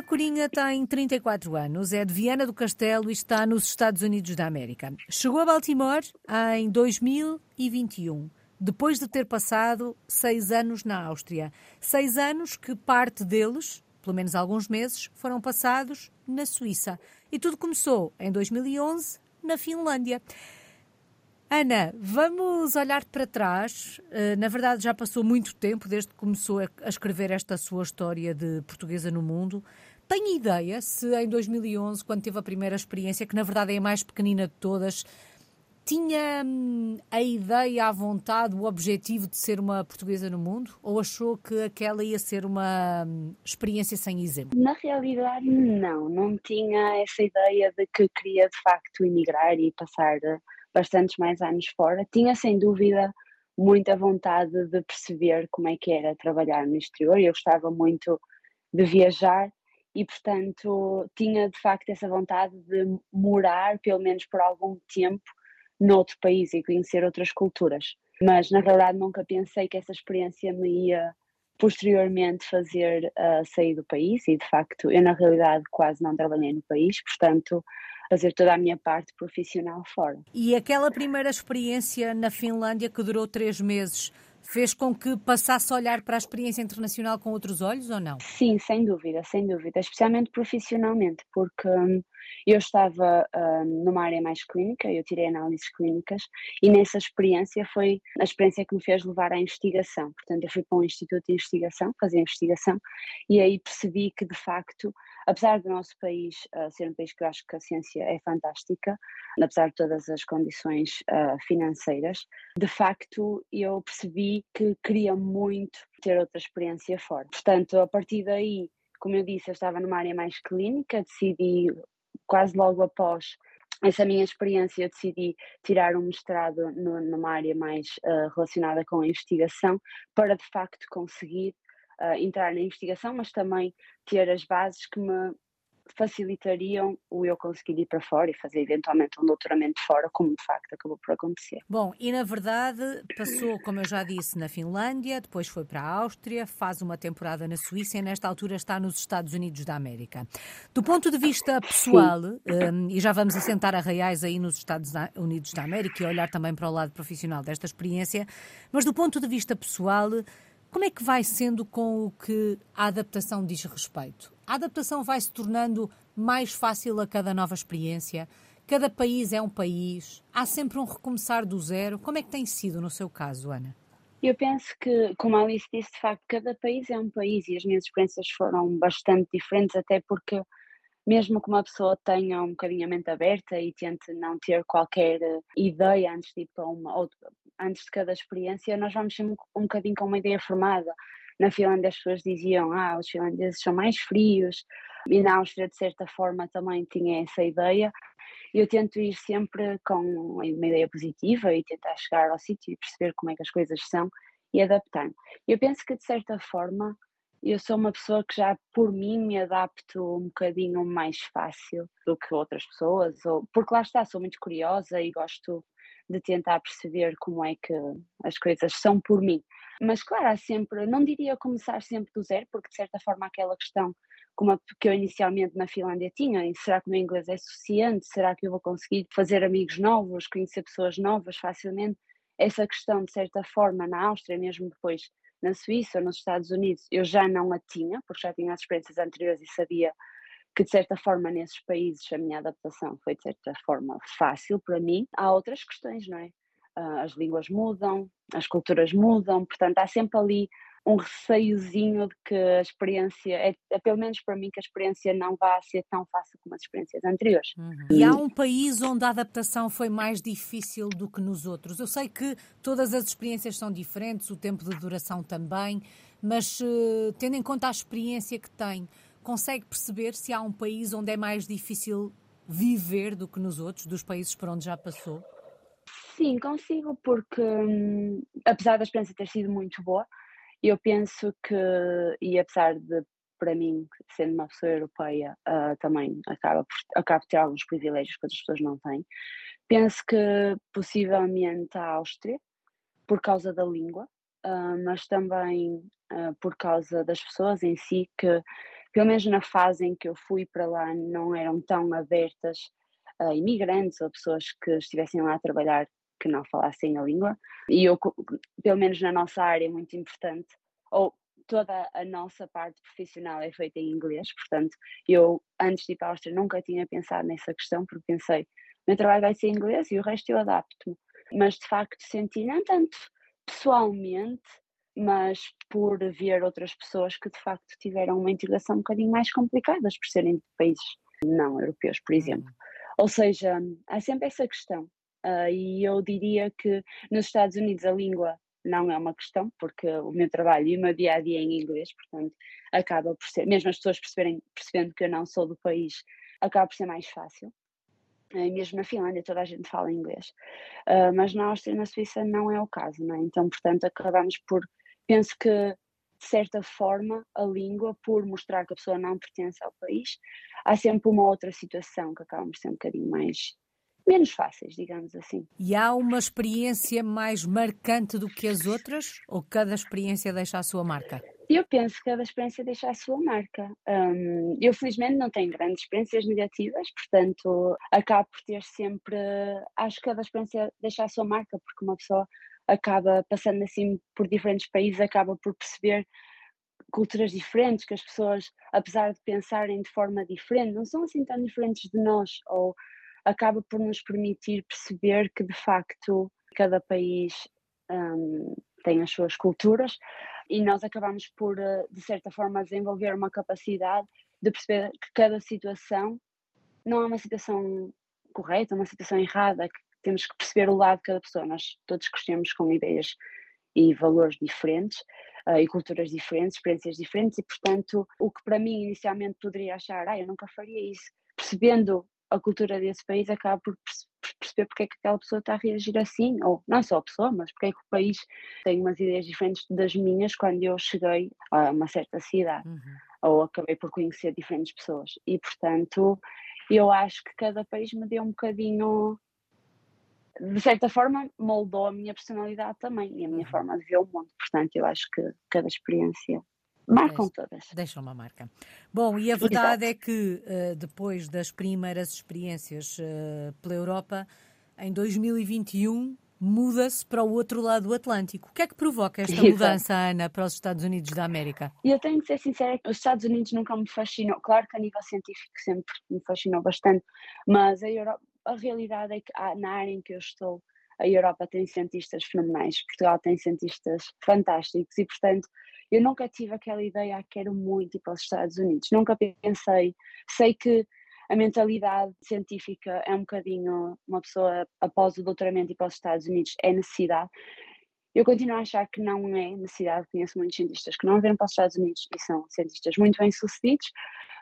Ana Corinha tem 34 anos, é de Viana do Castelo e está nos Estados Unidos da América. Chegou a Baltimore em 2021, depois de ter passado seis anos na Áustria. Seis anos que parte deles, pelo menos alguns meses, foram passados na Suíça. E tudo começou em 2011 na Finlândia. Ana, vamos olhar para trás. Eh, na verdade, já passou muito tempo desde que começou a escrever esta sua história de portuguesa no mundo. Tem ideia se em 2011, quando teve a primeira experiência, que na verdade é a mais pequenina de todas, tinha hum, a ideia, a vontade, o objetivo de ser uma portuguesa no mundo? Ou achou que aquela ia ser uma hum, experiência sem exemplo? Na realidade, não. Não tinha essa ideia de que queria de facto emigrar e passar bastantes mais anos fora. Tinha sem dúvida muita vontade de perceber como é que era trabalhar no exterior. Eu gostava muito de viajar e, portanto, tinha de facto essa vontade de morar, pelo menos por algum tempo, noutro país e conhecer outras culturas. Mas na realidade nunca pensei que essa experiência me ia posteriormente fazer uh, sair do país e de facto eu na realidade quase não trabalhei no país, portanto fazer toda a minha parte profissional fora. E aquela primeira experiência na Finlândia que durou três meses fez com que passasse a olhar para a experiência internacional com outros olhos ou não? Sim, sem dúvida, sem dúvida, especialmente profissionalmente, porque hum, eu estava hum, numa área mais clínica, eu tirei análises clínicas e nessa experiência foi a experiência que me fez levar à investigação. Portanto, eu fui para um instituto de investigação, fazer investigação e aí percebi que de facto apesar do nosso país uh, ser um país que eu acho que a ciência é fantástica, apesar de todas as condições uh, financeiras, de facto eu percebi que queria muito ter outra experiência fora. Portanto, a partir daí, como eu disse, eu estava numa área mais clínica, decidi quase logo após essa minha experiência, eu decidi tirar um mestrado no, numa área mais uh, relacionada com a investigação para de facto conseguir uh, entrar na investigação, mas também ter as bases que me facilitariam o eu conseguir ir para fora e fazer eventualmente um doutoramento fora, como de facto acabou por acontecer. Bom, e na verdade passou, como eu já disse, na Finlândia, depois foi para a Áustria, faz uma temporada na Suíça e nesta altura está nos Estados Unidos da América. Do ponto de vista pessoal, um, e já vamos assentar a reais aí nos Estados Unidos da América e olhar também para o lado profissional desta experiência, mas do ponto de vista pessoal, como é que vai sendo com o que a adaptação diz respeito? A adaptação vai se tornando mais fácil a cada nova experiência? Cada país é um país? Há sempre um recomeçar do zero? Como é que tem sido no seu caso, Ana? Eu penso que, como a Alice disse, de facto, cada país é um país e as minhas experiências foram bastante diferentes, até porque, mesmo que uma pessoa tenha um bocadinho a mente aberta e tente não ter qualquer ideia antes de ir para uma, antes de cada experiência, nós vamos sempre um bocadinho com uma ideia formada. Na Finlândia as pessoas diziam, ah, os finlandeses são mais frios, e na Áustria de certa forma também tinha essa ideia. Eu tento ir sempre com uma ideia positiva e tentar chegar ao sítio e perceber como é que as coisas são e adaptar-me. Eu penso que de certa forma eu sou uma pessoa que já por mim me adapto um bocadinho mais fácil do que outras pessoas, ou, porque lá está, sou muito curiosa e gosto de tentar perceber como é que as coisas são por mim. Mas claro, há sempre, não diria começar sempre do zero, porque de certa forma aquela questão como a, que eu inicialmente na Finlândia tinha, será que o meu inglês é suficiente? Será que eu vou conseguir fazer amigos novos, conhecer pessoas novas facilmente? Essa questão, de certa forma, na Áustria, mesmo depois na Suíça ou nos Estados Unidos, eu já não a tinha, porque já tinha as experiências anteriores e sabia que de certa forma nesses países a minha adaptação foi de certa forma fácil para mim. Há outras questões, não é? Ah, as línguas mudam, as culturas mudam, portanto há sempre ali um receiozinho de que a experiência, é, é, pelo menos para mim, que a experiência não vai ser tão fácil como as experiências anteriores. Uhum. E há um país onde a adaptação foi mais difícil do que nos outros. Eu sei que todas as experiências são diferentes, o tempo de duração também, mas uh, tendo em conta a experiência que tem, consegue perceber se há um país onde é mais difícil viver do que nos outros, dos países por onde já passou? Sim, consigo, porque hum, apesar da experiência ter sido muito boa, eu penso que, e apesar de, para mim, sendo uma pessoa europeia, uh, também acaba por, acaba por ter alguns privilégios que outras pessoas não têm, penso que possivelmente a Áustria, por causa da língua, uh, mas também uh, por causa das pessoas em si que pelo menos na fase em que eu fui para lá, não eram tão abertas a imigrantes ou pessoas que estivessem lá a trabalhar que não falassem a língua. E eu, pelo menos na nossa área, é muito importante, ou toda a nossa parte profissional é feita em inglês, portanto, eu antes de ir para a Áustria nunca tinha pensado nessa questão, porque pensei, meu trabalho vai ser em inglês e o resto eu adapto-me. Mas de facto senti, não tanto pessoalmente, mas por ver outras pessoas que de facto tiveram uma integração um bocadinho mais complicadas por serem de países não europeus, por exemplo. Uhum. Ou seja, há sempre essa questão. Uh, e eu diria que nos Estados Unidos a língua não é uma questão, porque o meu trabalho e o meu dia a dia é em inglês, portanto, acaba por ser, mesmo as pessoas perceberem, percebendo que eu não sou do país, acaba por ser mais fácil. Uh, mesmo na Finlândia toda a gente fala inglês, uh, mas na Áustria e na Suíça não é o caso, não é? Então, portanto, acabamos por penso que, de certa forma, a língua, por mostrar que a pessoa não pertence ao país, há sempre uma outra situação que acaba por ser um bocadinho mais menos fáceis, digamos assim. E há uma experiência mais marcante do que as outras? Ou cada experiência deixa a sua marca? Eu penso que cada experiência deixa a sua marca. Um, eu, felizmente, não tenho grandes experiências negativas, portanto, acabo por ter sempre. Acho que cada experiência deixa a sua marca, porque uma pessoa acaba passando assim por diferentes países, acaba por perceber culturas diferentes, que as pessoas, apesar de pensarem de forma diferente, não são assim tão diferentes de nós, ou acaba por nos permitir perceber que de facto cada país um, tem as suas culturas e nós acabamos por, eh, de certa forma, desenvolver uma capacidade de perceber que cada situação não é uma situação correta, uma situação errada, que temos que perceber o lado de cada pessoa. Nós todos crescemos com ideias e valores diferentes uh, e culturas diferentes, experiências diferentes e, portanto, o que para mim inicialmente poderia achar, ah, eu nunca faria isso, percebendo a cultura desse país, acaba por perceber porque é que aquela pessoa está a reagir assim, ou não só a pessoa, mas porque é que o país tem umas ideias diferentes das minhas quando eu cheguei a uma certa cidade, uhum. ou acabei por conhecer diferentes pessoas. E, portanto, eu acho que cada país me deu um bocadinho de certa forma, moldou a minha personalidade também e a minha uhum. forma de ver o mundo. Portanto, eu acho que cada experiência marcam Deixa, todas. Deixa uma marca. Bom, e a verdade Exato. é que uh, depois das primeiras experiências uh, pela Europa, em 2021 muda-se para o outro lado do Atlântico. O que é que provoca esta mudança, Ana, para os Estados Unidos da América? Eu tenho que ser sincera, os Estados Unidos nunca me fascinou. Claro que a nível científico sempre me fascinou bastante, mas a Europa, a realidade é que na área em que eu estou, a Europa tem cientistas fenomenais, Portugal tem cientistas fantásticos e, portanto, eu nunca tive aquela ideia, ah, quero muito ir para os Estados Unidos, nunca pensei, sei que a mentalidade científica é um bocadinho, uma pessoa após o doutoramento ir para os Estados Unidos é necessidade, eu continuo a achar que não é necessidade, conheço muitos cientistas que não vieram para os Estados Unidos e são cientistas muito bem sucedidos,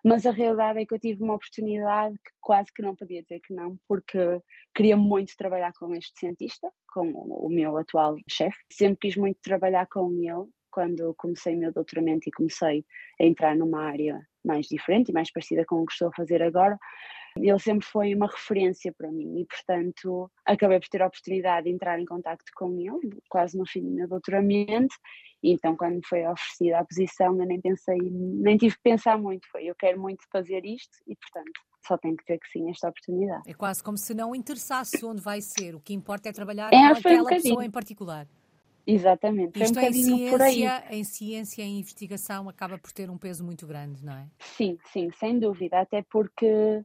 mas a realidade é que eu tive uma oportunidade que quase que não podia dizer que não, porque queria muito trabalhar com este cientista, com o meu atual chefe. Sempre quis muito trabalhar com ele quando comecei o meu doutoramento e comecei a entrar numa área mais diferente e mais parecida com o que estou a fazer agora. Ele sempre foi uma referência para mim e, portanto, acabei por ter a oportunidade de entrar em contato com ele, quase no fim do meu doutoramento, e então, quando foi oferecida a posição, eu nem pensei, nem tive que pensar muito. Foi eu quero muito fazer isto e, portanto, só tenho que ter que sim esta oportunidade. É quase como se não interessasse onde vai ser. O que importa é trabalhar é, com aquela um pessoa em particular. Exatamente. Isto um em, ciência, em ciência, em investigação, acaba por ter um peso muito grande, não é? Sim, sim, sem dúvida. Até porque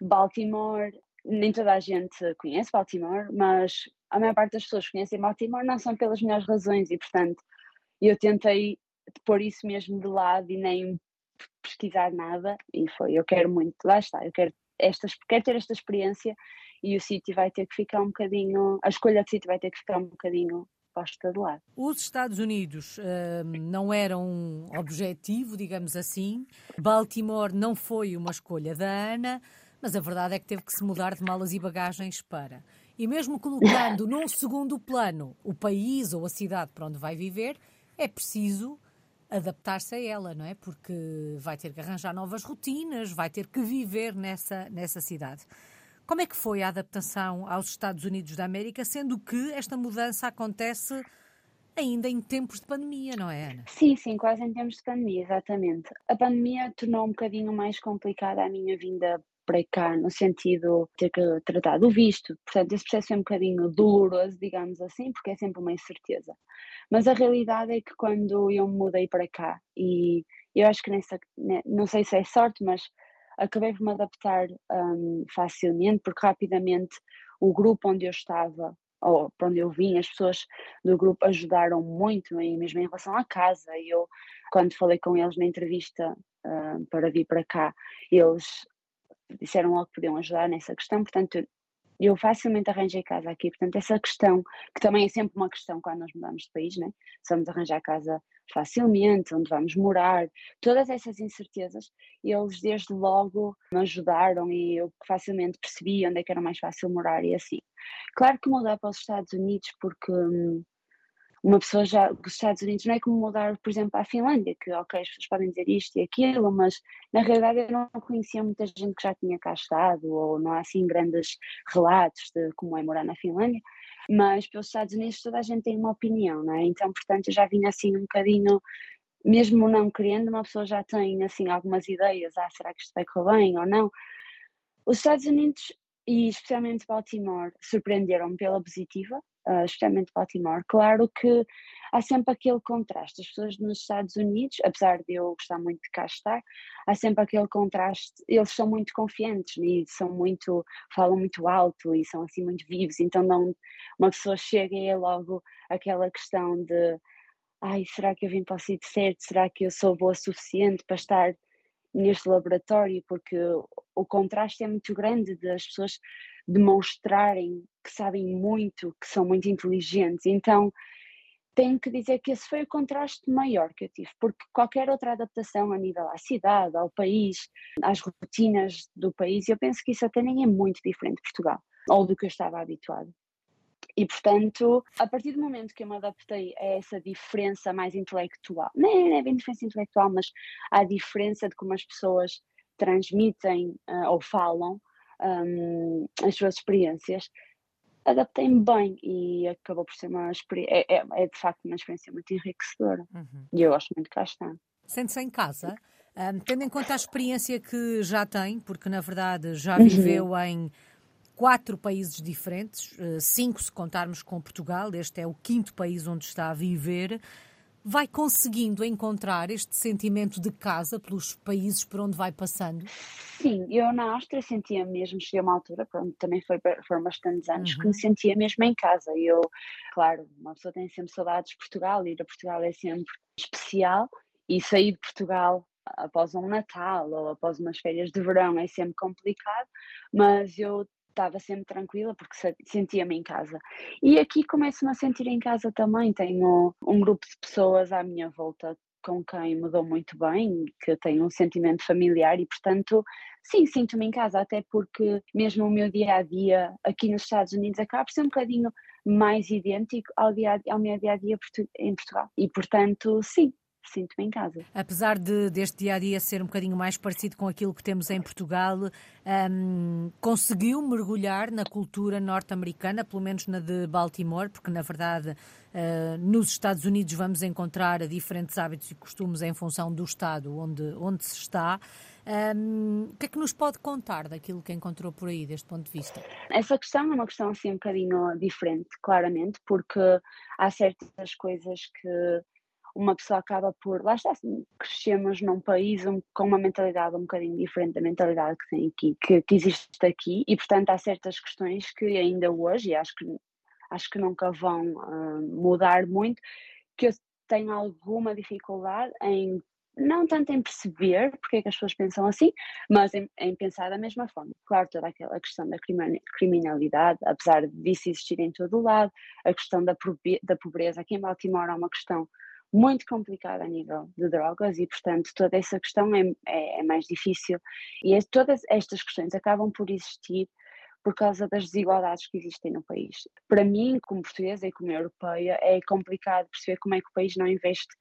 Baltimore, nem toda a gente conhece Baltimore, mas a maior parte das pessoas que conhecem Baltimore não são pelas melhores razões e, portanto, eu tentei pôr isso mesmo de lado e nem pesquisar nada e foi, eu quero muito, lá está, eu quero, esta, quero ter esta experiência e o sítio vai ter que ficar um bocadinho, a escolha de sítio vai ter que ficar um bocadinho posta de lado. Os Estados Unidos uh, não eram um objetivo, digamos assim, Baltimore não foi uma escolha da Ana, mas a verdade é que teve que se mudar de malas e bagagens para. E mesmo colocando num segundo plano o país ou a cidade para onde vai viver, é preciso adaptar-se a ela, não é? Porque vai ter que arranjar novas rotinas, vai ter que viver nessa, nessa cidade. Como é que foi a adaptação aos Estados Unidos da América, sendo que esta mudança acontece ainda em tempos de pandemia, não é, Ana? Sim, sim, quase em tempos de pandemia, exatamente. A pandemia tornou um bocadinho mais complicada a minha vinda para cá, no sentido de ter que tratar do visto. Portanto, esse processo é um bocadinho doloroso, digamos assim, porque é sempre uma incerteza. Mas a realidade é que quando eu me mudei para cá, e eu acho que nessa, né, não sei se é sorte, mas acabei por me adaptar um, facilmente, porque rapidamente o grupo onde eu estava, ou para onde eu vim, as pessoas do grupo ajudaram muito, e mesmo em relação à casa. Eu, quando falei com eles na entrevista uh, para vir para cá, eles disseram logo que podiam ajudar nessa questão, portanto, eu facilmente arranjei casa aqui. Portanto, essa questão, que também é sempre uma questão quando nós mudamos de país, né? se vamos arranjar casa facilmente, onde vamos morar, todas essas incertezas, eles desde logo me ajudaram e eu facilmente percebi onde é que era mais fácil morar e assim. Claro que mudar para os Estados Unidos porque hum, uma pessoa já, os Estados Unidos não é como mudar, por exemplo, à Finlândia, que ok, as pessoas podem dizer isto e aquilo, mas na realidade eu não conhecia muita gente que já tinha cá estado, ou não há assim grandes relatos de como é morar na Finlândia, mas pelos Estados Unidos toda a gente tem uma opinião, não é? Então, portanto, eu já vinha assim um bocadinho, mesmo não querendo, uma pessoa já tem assim algumas ideias, ah, será que isto vai correr bem ou não? Os Estados Unidos e especialmente Baltimore surpreenderam-me pela positiva, uh, especialmente Baltimore. Claro que há sempre aquele contraste. As pessoas nos Estados Unidos, apesar de eu gostar muito de cá estar, há sempre aquele contraste. Eles são muito confiantes e são muito, falam muito alto e são assim muito vivos. Então, não, uma pessoa chega e é logo aquela questão de ai, será que eu vim para o sítio certo? Será que eu sou boa o suficiente para estar neste laboratório? Porque o contraste é muito grande das pessoas demonstrarem que sabem muito, que são muito inteligentes. Então, tenho que dizer que esse foi o contraste maior que eu tive, porque qualquer outra adaptação a nível à cidade, ao país, às rotinas do país, eu penso que isso até nem é muito diferente de Portugal, ou do que eu estava habituado. E, portanto, a partir do momento que eu me adaptei a essa diferença mais intelectual, não é bem diferença intelectual, mas à diferença de como as pessoas transmitem uh, ou falam, um, as suas experiências, adaptei-me bem e acabou por ser uma experiência, é, é, é, de facto uma experiência muito enriquecedora uhum. e eu gosto muito de cá estar. Sente-se em casa, um, tendo em conta a experiência que já tem, porque na verdade já uhum. viveu uhum. em quatro países diferentes, eh, cinco se contarmos com Portugal, este é o quinto país onde está a viver vai conseguindo encontrar este sentimento de casa pelos países por onde vai passando? Sim, eu na Áustria sentia mesmo, cheguei a uma altura, pronto, também foi, foram bastantes anos, uhum. que me sentia mesmo em casa. Eu, claro, uma pessoa tem sempre saudades de Portugal, ir a Portugal é sempre especial, e sair de Portugal após um Natal ou após umas férias de verão é sempre complicado, mas eu estava sempre tranquila porque sentia-me em casa. E aqui começo-me a sentir em casa também. Tenho um grupo de pessoas à minha volta com quem me dou muito bem, que tenho um sentimento familiar e, portanto, sim, sinto-me em casa, até porque mesmo o meu dia a dia aqui nos Estados Unidos acaba por ser um bocadinho mais idêntico ao, dia, ao meu dia a dia em Portugal. E, portanto, sim, sinto-me em casa. Apesar de deste dia a dia ser um bocadinho mais parecido com aquilo que temos em Portugal, um, conseguiu mergulhar na cultura norte-americana, pelo menos na de Baltimore, porque na verdade uh, nos Estados Unidos vamos encontrar diferentes hábitos e costumes em função do estado onde, onde se está. Um, o que é que nos pode contar daquilo que encontrou por aí, deste ponto de vista? Essa questão é uma questão assim um bocadinho diferente, claramente, porque há certas coisas que uma pessoa acaba por, lá está, assim, crescemos num país um, com uma mentalidade um bocadinho diferente da mentalidade que tem aqui, que, que existe aqui, e portanto há certas questões que ainda hoje, e acho que, acho que nunca vão uh, mudar muito, que eu tenho alguma dificuldade em não tanto em perceber porque é que as pessoas pensam assim, mas em, em, pensar da mesma forma. Claro, toda aquela questão da criminalidade, apesar disso existir em todo o lado, a questão da, da pobreza aqui em Baltimore é uma questão muito complicado a nível de drogas e, portanto, toda essa questão é, é, é mais difícil. E é, todas estas questões acabam por existir por causa das desigualdades que existem no país. Para mim, como portuguesa e como europeia, é complicado perceber como é que o país não investe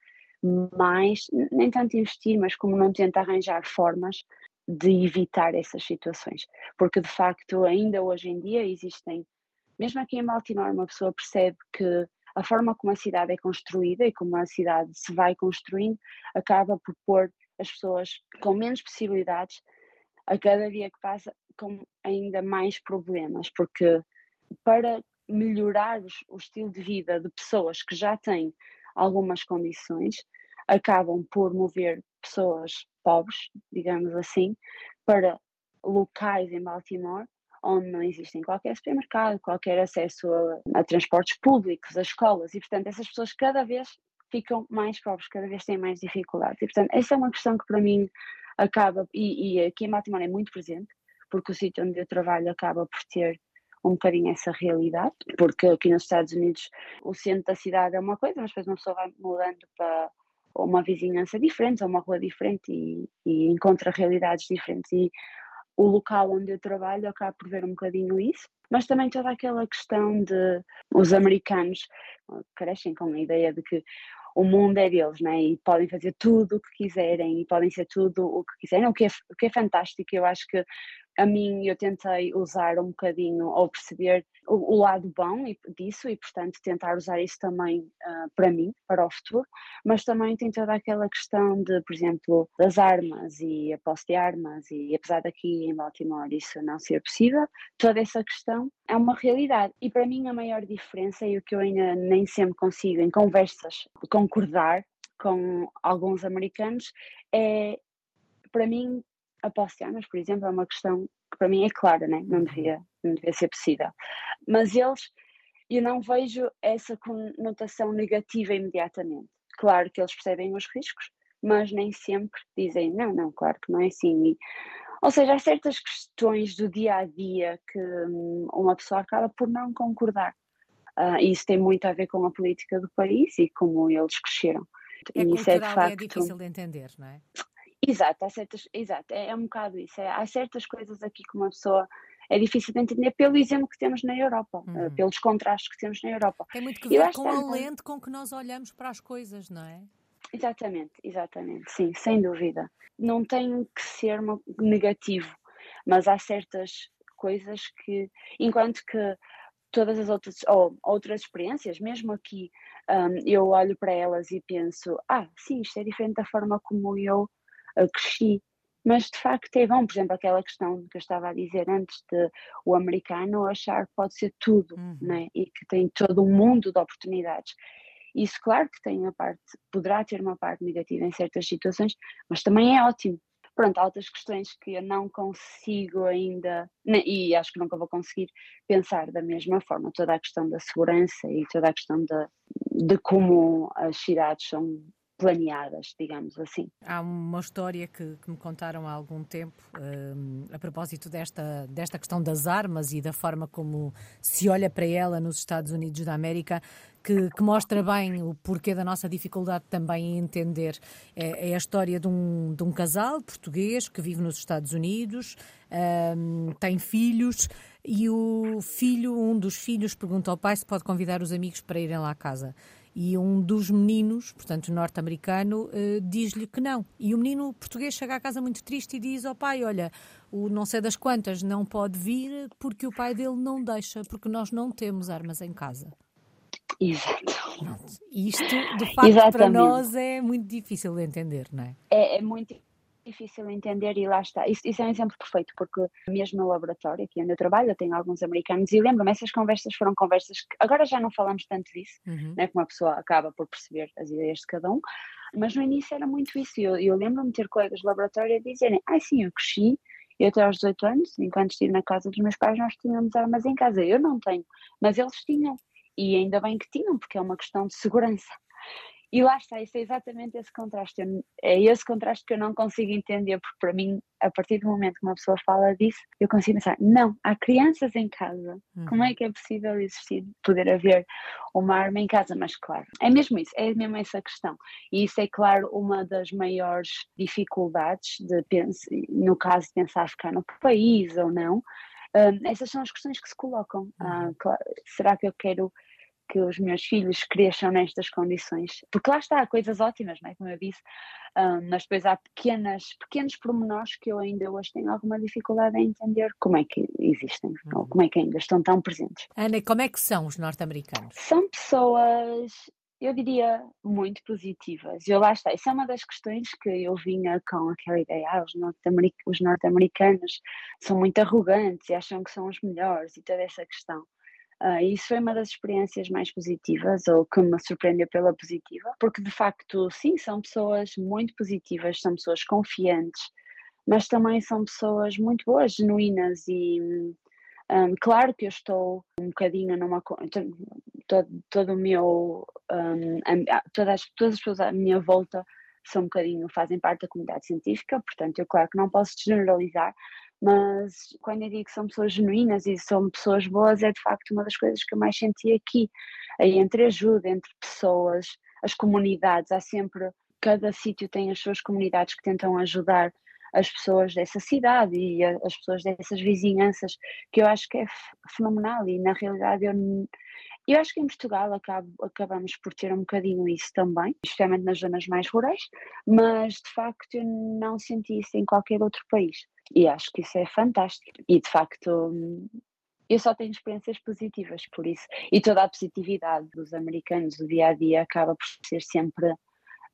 mais, nem tanto investir, mas como não tenta arranjar formas de evitar essas situações. Porque, de facto, ainda hoje em dia existem, mesmo aqui em Baltimore, uma pessoa percebe que a forma como a cidade é construída e como a cidade se vai construindo acaba por pôr as pessoas com menos possibilidades a cada dia que passa com ainda mais problemas, porque para melhorar o estilo de vida de pessoas que já têm algumas condições, acabam por mover pessoas pobres, digamos assim, para locais em Baltimore onde não existem qualquer supermercado, qualquer acesso a, a, transportes públicos, a escolas, e portanto essas pessoas cada vez ficam mais pobres, cada vez têm mais dificuldades. E portanto essa é uma questão que para mim acaba, e, e aqui em Baltimore é muito presente, porque o sítio onde eu trabalho acaba por ter um bocadinho essa realidade, porque aqui nos Estados Unidos o centro da cidade é uma coisa, mas depois uma pessoa vai mudando para uma vizinhança diferente, ou uma rua diferente e, e encontra realidades diferentes. E o local onde eu trabalho acaba por ver um bocadinho isso, mas também toda aquela questão de os americanos crescem com a ideia de que o mundo é deles, né? E podem fazer tudo o que quiserem e podem ser tudo o que quiserem, o que é, o que é fantástico. Eu acho que a mim eu tentei usar um bocadinho ou perceber o, o lado bom disso e portanto tentar usar isso também uh, para mim, para o futuro, mas também tem toda aquela questão de, por exemplo, das armas e a posse de armas e apesar daqui em Baltimore isso não ser possível, toda essa questão é uma realidade. E para mim a maior diferença e o que eu ainda nem sempre consigo em conversas concordar com alguns americanos é para mim a armas, por exemplo, é uma questão que para mim é clara, né? não, devia, não devia ser possível. Mas eles, eu não vejo essa conotação negativa imediatamente. Claro que eles percebem os riscos, mas nem sempre dizem, não, não, claro que não é assim. E, ou seja, há certas questões do dia a dia que hum, uma pessoa acaba por não concordar. Uh, isso tem muito a ver com a política do país e como eles cresceram. É e isso é, de facto, é difícil de entender, não é? Exato, há certas, exato, é, é um bocado isso. É, há certas coisas aqui que uma pessoa é difícil de entender pelo exemplo que temos na Europa, eh, uhum. pelos contrastes que temos na Europa. Tem muito que ver com a lente com que nós olhamos para as coisas, não é? Exatamente, exatamente, sim, sem dúvida. Não tem que ser negativo, mas há certas coisas que, enquanto que todas as outras, ou outras experiências, mesmo aqui, um, eu olho para elas e penso, ah, sim, isto é diferente da forma como eu cresci. Mas de facto é bom, por exemplo, aquela questão que eu estava a dizer antes de o americano achar que pode ser tudo uhum. né? e que tem todo um mundo de oportunidades. Isso, claro que tem uma parte, poderá ter uma parte negativa em certas situações, mas também é ótimo. Pronto, há outras questões que eu não consigo ainda, e acho que nunca vou conseguir pensar da mesma forma. Toda a questão da segurança e toda a questão de, de como as cidades são planeadas, digamos assim. Há uma história que, que me contaram há algum tempo um, a propósito desta, desta questão das armas e da forma como se olha para ela nos Estados Unidos da América, que, que mostra bem o porquê da nossa dificuldade também em entender. É, é a história de um, de um casal português que vive nos Estados Unidos, um, tem filhos e o filho, um dos filhos, pergunta ao pai se pode convidar os amigos para irem lá à casa. E um dos meninos, portanto norte-americano, uh, diz-lhe que não. E o menino português chega à casa muito triste e diz ao pai: Olha, o não sei das quantas não pode vir porque o pai dele não deixa, porque nós não temos armas em casa. Exato. Isto, de facto, Exatamente. para nós é muito difícil de entender, não é? É, é muito difícil entender e lá está. Isso, isso, é um exemplo perfeito, porque mesmo no laboratório, aqui onde eu trabalho, eu tenho alguns americanos e lembro-me, essas conversas foram conversas que agora já não falamos tanto disso, uhum. né, como a pessoa acaba por perceber as ideias de cada um, mas no início era muito isso. Eu, eu lembro-me de ter colegas de laboratório a dizerem: Ah, sim, eu cresci. Eu até aos 18 anos, enquanto estive na casa dos meus pais, nós tínhamos armas em casa. Eu não tenho, mas eles tinham. E ainda bem que tinham, porque é uma questão de segurança. E lá está, isso é exatamente esse contraste. É esse contraste que eu não consigo entender, porque para mim, a partir do momento que uma pessoa fala disso, eu consigo pensar: não, há crianças em casa. Uhum. Como é uhum. que é possível existir, poder haver uma arma em casa? Mas claro, é mesmo isso, é mesmo essa questão. E isso é, claro, uma das maiores dificuldades, de no caso de pensar ficar no país ou não. Um, essas são as questões que se colocam. Ah, uhum. claro, será que eu quero que os meus filhos cresçam nestas condições. Porque lá está, há coisas ótimas, não é? Como eu disse, um, mas depois há pequenas, pequenos pormenores que eu ainda hoje tenho alguma dificuldade em entender como é que existem, uhum. ou como é que ainda estão tão presentes. Ana, como é que são os norte-americanos? São pessoas eu diria muito positivas. Eu lá está, isso é uma das questões que eu vinha com aquela ideia, ah, os norte-americanos são muito arrogantes e acham que são os melhores e toda essa questão. Uh, isso foi uma das experiências mais positivas, ou que me surpreendeu pela positiva, porque de facto, sim, são pessoas muito positivas, são pessoas confiantes, mas também são pessoas muito boas, genuínas e. Um, claro que eu estou um bocadinho numa. Todo, todo o meu. Um, todas, todas as pessoas à minha volta são um bocadinho, fazem parte da comunidade científica, portanto, eu, claro que não posso generalizar, mas quando eu digo que são pessoas genuínas e são pessoas boas, é de facto uma das coisas que eu mais senti aqui. Aí entre ajuda, entre pessoas, as comunidades, há sempre, cada sítio tem as suas comunidades que tentam ajudar as pessoas dessa cidade e as pessoas dessas vizinhanças, que eu acho que é fenomenal e na realidade eu, eu acho que em Portugal acabo, acabamos por ter um bocadinho isso também, especialmente nas zonas mais rurais, mas de facto eu não senti isso em qualquer outro país. E acho que isso é fantástico. E de facto, eu só tenho experiências positivas por isso. E toda a positividade dos americanos, o dia a dia, acaba por ser sempre.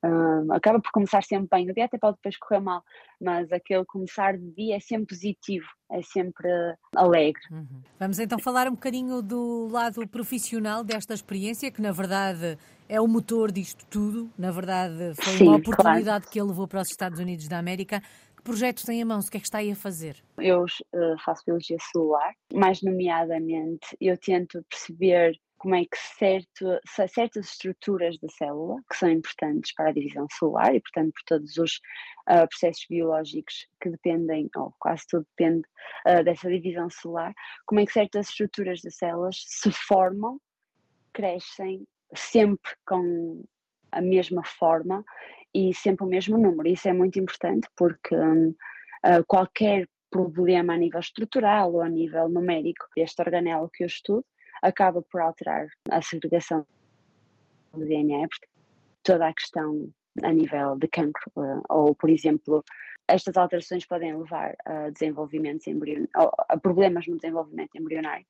Um, acaba por começar sempre bem. O dia até pode depois correr mal, mas aquele começar de dia é sempre positivo, é sempre alegre. Uhum. Vamos então falar um bocadinho do lado profissional desta experiência, que na verdade é o motor disto tudo. Na verdade, foi Sim, uma oportunidade claro. que ele levou para os Estados Unidos da América. Que projetos tem em mãos? O que é que está aí a fazer? Eu uh, faço biologia celular, mais nomeadamente eu tento perceber como é que certo, certas estruturas da célula, que são importantes para a divisão celular e, portanto, por todos os uh, processos biológicos que dependem, ou quase tudo depende uh, dessa divisão celular, como é que certas estruturas das células se formam, crescem sempre com a mesma forma e sempre o mesmo número. Isso é muito importante porque um, uh, qualquer problema a nível estrutural ou a nível numérico deste organelo que eu estudo acaba por alterar a segregação do DNA, toda a questão a nível de cancro, uh, ou por exemplo, estas alterações podem levar a desenvolvimentos embrion... a problemas no desenvolvimento embrionário.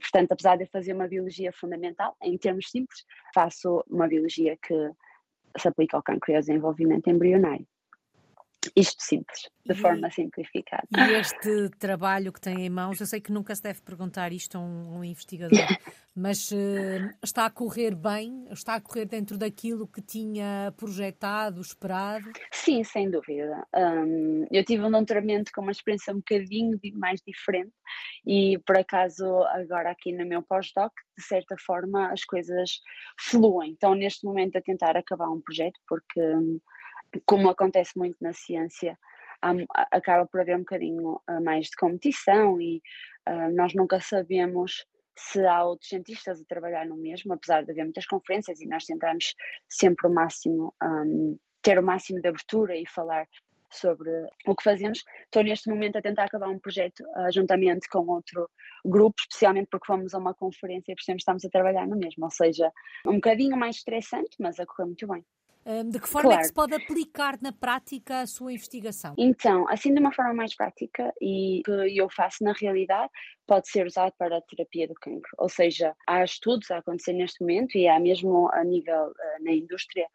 Portanto, apesar de eu fazer uma biologia fundamental, em termos simples, faço uma biologia que se aplica ao cancro e ao desenvolvimento embrionário. Isto simples, de e, forma simplificada. E este trabalho que tem em mãos, eu sei que nunca se deve perguntar isto a um, um investigador, mas uh, está a correr bem? Está a correr dentro daquilo que tinha projetado, esperado? Sim, sem dúvida. Um, eu tive um doutoramento com uma experiência um bocadinho mais diferente e, por acaso, agora aqui no meu pós-doc, de certa forma, as coisas fluem. Então, neste momento, a tentar acabar um projeto, porque. Um, como acontece muito na ciência, acaba por haver um bocadinho ah, mais de competição e uh, nós nunca sabemos se há outros cientistas a trabalhar no mesmo, apesar de haver muitas conferências e nós tentamos sempre o máximo, um, ter o máximo de abertura e falar sobre o que fazemos. Estou neste momento a tentar acabar um projeto uh, juntamente com outro grupo, especialmente porque fomos a uma conferência e por estamos a trabalhar no mesmo, ou seja, um bocadinho mais estressante, mas a correr muito bem. De que forma claro. é que se pode aplicar na prática a sua investigação? Então, assim de uma forma mais prática e que eu faço na realidade, pode ser usado para a terapia do cancro. Ou seja, há estudos a acontecer neste momento e há mesmo a nível uh, na indústria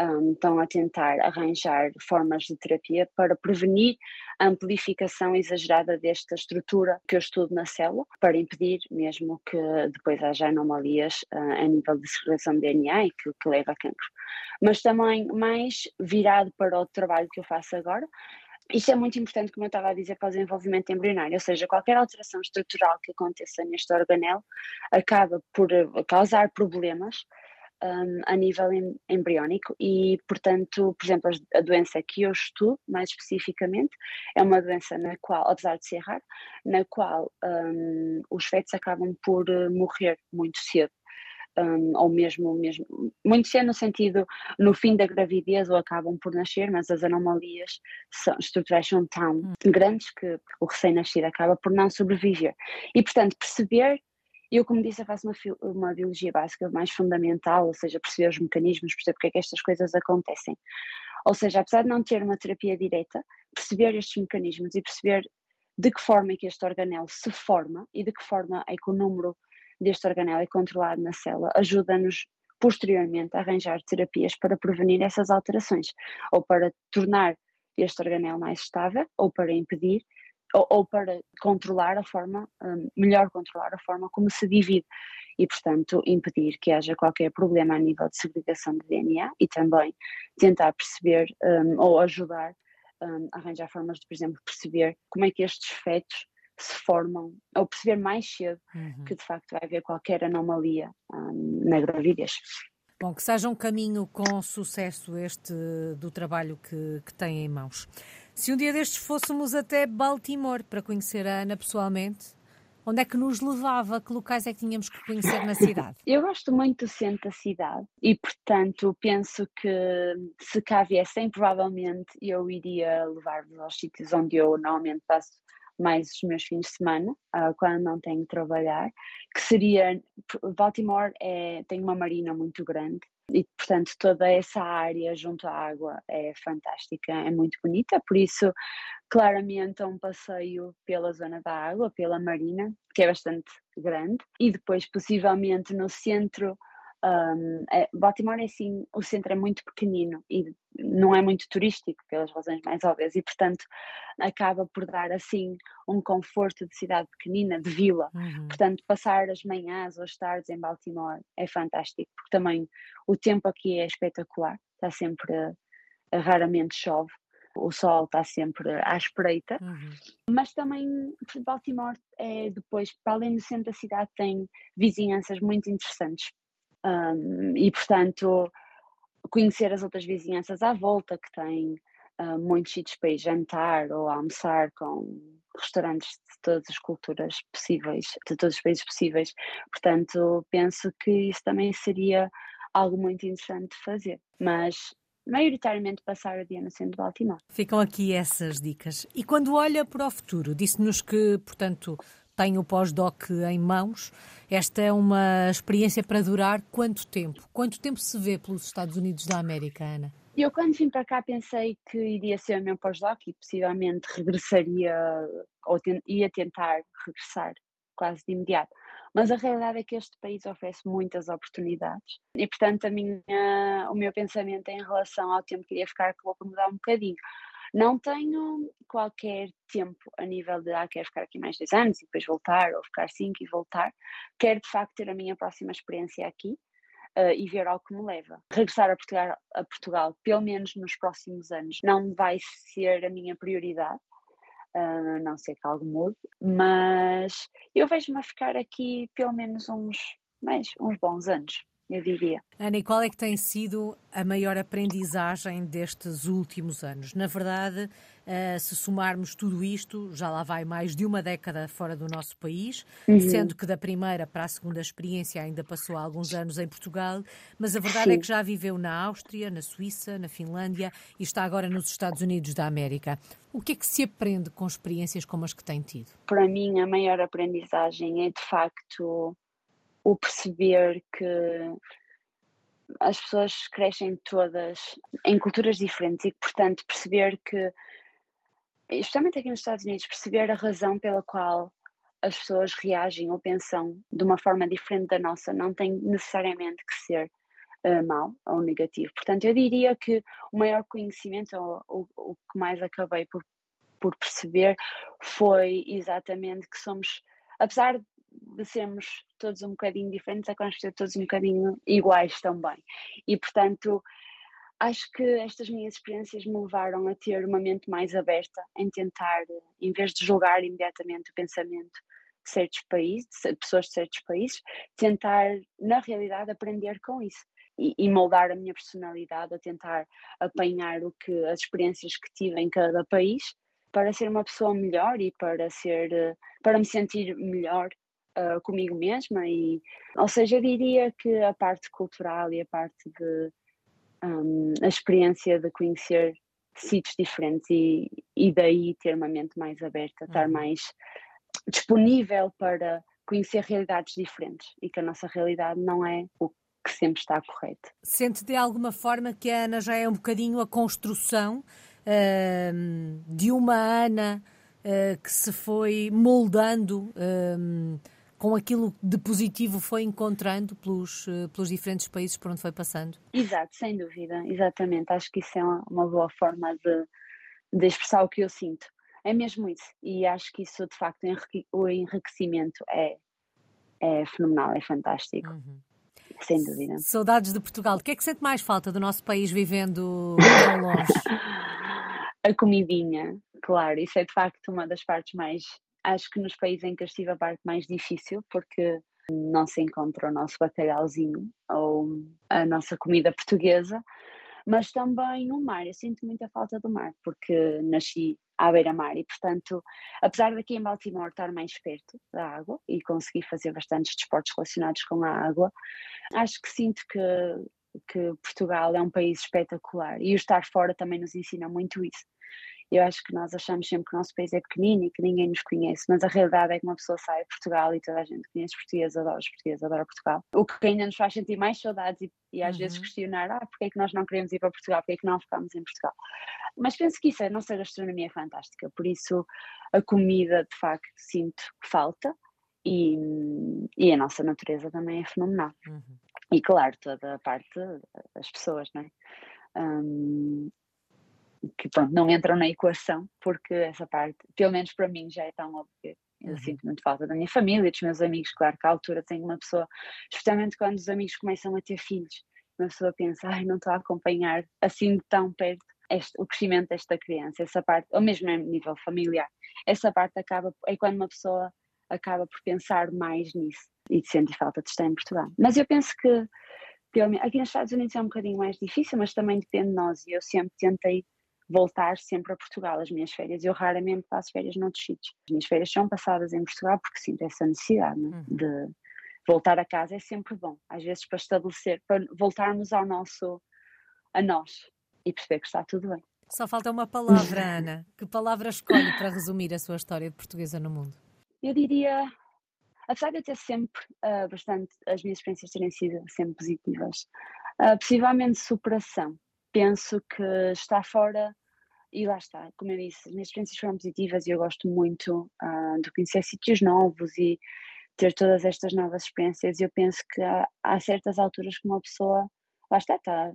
um, estão a tentar arranjar formas de terapia para prevenir a amplificação exagerada desta estrutura que eu estudo na célula, para impedir mesmo que depois haja anomalias uh, a nível de segregação de DNA e que, que leva a cancro. Mas também mais virado para o trabalho que eu faço agora, isto é muito importante, como eu estava a dizer, para o desenvolvimento embrionário, ou seja, qualquer alteração estrutural que aconteça neste organelo acaba por causar problemas um, a nível em, embriónico e, portanto, por exemplo, a doença que eu estudo, mais especificamente, é uma doença na qual, apesar de ser rara, na qual um, os fetos acabam por uh, morrer muito cedo. Um, ou mesmo, mesmo muito cedo no sentido no fim da gravidez ou acabam por nascer, mas as anomalias são, estruturais são tão hum. grandes que o recém-nascido acaba por não sobreviver. E portanto perceber Eu, como disse, eu faço uma, uma biologia básica mais fundamental, ou seja, perceber os mecanismos, perceber porque é que estas coisas acontecem. Ou seja, apesar de não ter uma terapia direta, perceber estes mecanismos e perceber de que forma é que este organelo se forma e de que forma é que o número deste organelo é controlado na célula ajuda-nos posteriormente a arranjar terapias para prevenir essas alterações ou para tornar este organelo mais estável ou para impedir ou, ou para controlar a forma, um, melhor controlar a forma como se divide e, portanto, impedir que haja qualquer problema a nível de segregação de DNA e também tentar perceber um, ou ajudar um, a arranjar formas de, por exemplo, perceber como é que estes fetos se formam, ou perceber mais cedo uhum. que de facto vai haver qualquer anomalia um, na gravidez. Bom, que seja um caminho com sucesso este do trabalho que, que tem em mãos. Se um dia destes fôssemos até Baltimore para conhecer a Ana pessoalmente, onde é que nos levava? Que locais é que tínhamos que conhecer na cidade? Eu gosto muito do centro da cidade e, portanto, penso que se cá viessem, provavelmente eu iria levar-vos aos sítios onde eu normalmente passo mais os meus fins de semana, uh, quando não tenho de trabalhar, que seria, Baltimore é, tem uma marina muito grande e portanto toda essa área junto à água é fantástica, é muito bonita, por isso claramente é um passeio pela zona da água, pela marina, que é bastante grande, e depois possivelmente no centro um, é, Baltimore é assim, o centro é muito pequenino e não é muito turístico pelas razões mais óbvias e portanto acaba por dar assim um conforto de cidade pequenina, de vila. Uhum. Portanto, passar as manhãs ou as tardes em Baltimore é fantástico, porque também o tempo aqui é espetacular, está sempre, raramente chove, o sol está sempre à espreita, uhum. mas também Baltimore é depois, para além do centro da cidade, tem vizinhanças muito interessantes um, e, portanto, conhecer as outras vizinhanças à volta, que têm uh, muitos sítios para ir jantar ou almoçar com restaurantes de todas as culturas possíveis, de todos os países possíveis. Portanto, penso que isso também seria algo muito interessante de fazer. Mas maioritariamente passar o dia no centro de Baltimore. Ficam aqui essas dicas. E quando olha para o futuro, disse-nos que, portanto, tem o pós-doc em mãos. Esta é uma experiência para durar quanto tempo? Quanto tempo se vê pelos Estados Unidos da América, Ana? Eu, quando vim para cá, pensei que iria ser o meu pós-doc e possivelmente regressaria ou ia tentar regressar quase de imediato. Mas a realidade é que este país oferece muitas oportunidades e, portanto, a minha, o meu pensamento em relação ao tempo que iria ficar acabou por mudar um bocadinho. Não tenho qualquer tempo a nível de, ah, quero ficar aqui mais dois anos e depois voltar, ou ficar cinco e voltar. Quero, de facto, ter a minha próxima experiência aqui uh, e ver ao que me leva. Regressar a Portugal, a Portugal, pelo menos nos próximos anos, não vai ser a minha prioridade. Uh, não sei que algo mude, mas eu vejo-me a ficar aqui pelo menos uns, mais, uns bons anos eu diria. Ana, e qual é que tem sido a maior aprendizagem destes últimos anos? Na verdade, uh, se somarmos tudo isto, já lá vai mais de uma década fora do nosso país, uhum. sendo que da primeira para a segunda experiência ainda passou alguns anos em Portugal, mas a verdade Sim. é que já viveu na Áustria, na Suíça, na Finlândia e está agora nos Estados Unidos da América. O que é que se aprende com experiências como as que tem tido? Para mim, a maior aprendizagem é de facto o perceber que as pessoas crescem todas em culturas diferentes e, portanto, perceber que, especialmente aqui nos Estados Unidos, perceber a razão pela qual as pessoas reagem ou pensam de uma forma diferente da nossa não tem necessariamente que ser uh, ou negativo. Portanto, eu diria que o maior conhecimento, ou, o que mais acabei por, por perceber, foi exatamente que somos, apesar de sermos todos um bocadinho diferentes, acabamos por ser todos um bocadinho iguais também. E, portanto, acho que estas minhas experiências me levaram a ter uma mente mais aberta em tentar, em vez de julgar imediatamente o pensamento de certos países, de pessoas de certos países, tentar, na realidade, aprender com isso. E, moldar a minha personalidade, a tentar apanhar o que as experiências que tive em cada país para ser uma pessoa melhor e para ser para me sentir melhor uh, comigo mesma e ou seja eu diria que a parte cultural e a parte de um, a experiência de conhecer sítios diferentes e, e daí ter uma mente mais aberta, estar uhum. mais disponível para conhecer realidades diferentes e que a nossa realidade não é o que sempre está correto. Sente de alguma forma que a Ana já é um bocadinho a construção uh, de uma Ana uh, que se foi moldando uh, com aquilo de positivo foi encontrando pelos, eh, pelos diferentes países por onde foi passando? Exato, sem dúvida, exatamente. Acho que isso é uma, uma boa forma de, de expressar o que eu sinto. É mesmo isso. E acho que isso, de facto, o enriquecimento é, é fenomenal, é fantástico. Uhum. Sem dúvida. Saudades de Portugal. O que é que sente mais falta do nosso país vivendo tão longe? a comidinha, claro. Isso é de facto uma das partes mais. Acho que nos países em que eu estive a parte mais difícil, porque não se encontra o nosso bacalhauzinho ou a nossa comida portuguesa, mas também o mar. Eu sinto muita falta do mar, porque nasci à beira-mar e, portanto, apesar daqui em Baltimore estar mais perto da água e conseguir fazer bastantes desportos relacionados com a água, acho que sinto que, que Portugal é um país espetacular e o estar fora também nos ensina muito isso. Eu acho que nós achamos sempre que o nosso país é pequenino e que ninguém nos conhece, mas a realidade é que uma pessoa sai de Portugal e toda a gente conhece português, adora os portugueses, adora Portugal. O que ainda nos faz sentir mais saudades e, e às uhum. vezes questionar, ah, porque é que nós não queremos ir para Portugal, porque é que não ficamos em Portugal. Mas penso que isso, a nossa gastronomia é fantástica, por isso a comida de facto sinto que falta e, e a nossa natureza também é fenomenal. Uhum. E claro, toda a parte das pessoas, não é? Um, que pronto, não entram na equação, porque essa parte, pelo menos para mim, já é tão óbvia. Eu uhum. sinto muito falta da minha família, dos meus amigos, claro que à altura tenho uma pessoa, especialmente quando os amigos começam a ter filhos, uma pessoa pensa, ai, não estou a acompanhar assim de tão perto este, o crescimento desta criança, essa parte, ou mesmo a nível familiar, essa parte acaba, é quando uma pessoa acaba por pensar mais nisso e de sentir falta de estar em Portugal. Mas eu penso que, aqui nos Estados Unidos é um bocadinho mais difícil, mas também depende de nós, e eu sempre tentei voltar sempre a Portugal as minhas férias. Eu raramente passo férias noutros sítios. As minhas férias são passadas em Portugal porque sinto essa necessidade né? uhum. de voltar a casa é sempre bom. Às vezes para estabelecer, para voltarmos ao nosso, a nós e perceber que está tudo bem. Só falta uma palavra, Ana. Que palavra escolhe para resumir a sua história de portuguesa no mundo? Eu diria, apesar de eu ter sempre uh, bastante, as minhas experiências terem sido sempre positivas, uh, possivelmente superação penso que está fora e lá está, como eu disse, as minhas experiências foram positivas e eu gosto muito uh, de conhecer sítios novos e ter todas estas novas experiências. Eu penso que há, há certas alturas que uma pessoa, lá está, está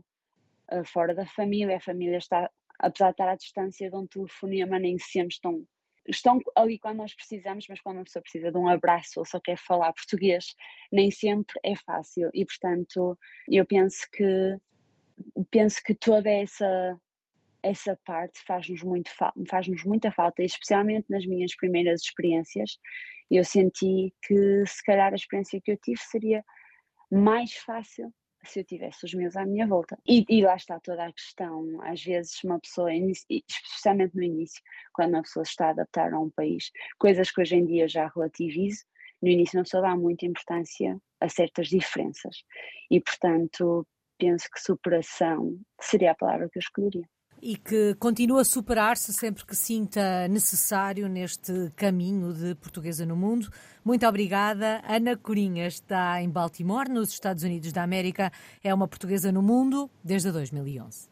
uh, fora da família, a família está, apesar de estar à distância de um telefonema, nem sempre estão, estão ali quando nós precisamos, mas quando uma pessoa precisa de um abraço ou só quer falar português, nem sempre é fácil. E portanto, eu penso que penso que toda essa essa parte faz-nos muito faz-nos muita falta, especialmente nas minhas primeiras experiências. Eu senti que se calhar a experiência que eu tive seria mais fácil se eu tivesse os meus à minha volta. E, e lá está toda a questão. Às vezes, uma pessoa, especialmente no início, quando uma pessoa está a adaptar a um país, coisas que hoje em dia já relativizo, no início não se dá muita importância a certas diferenças. E, portanto, penso que superação seria a palavra que eu escolheria. E que continua a superar-se sempre que sinta necessário neste caminho de portuguesa no mundo. Muito obrigada. Ana Corinha está em Baltimore, nos Estados Unidos da América. É uma portuguesa no mundo desde 2011.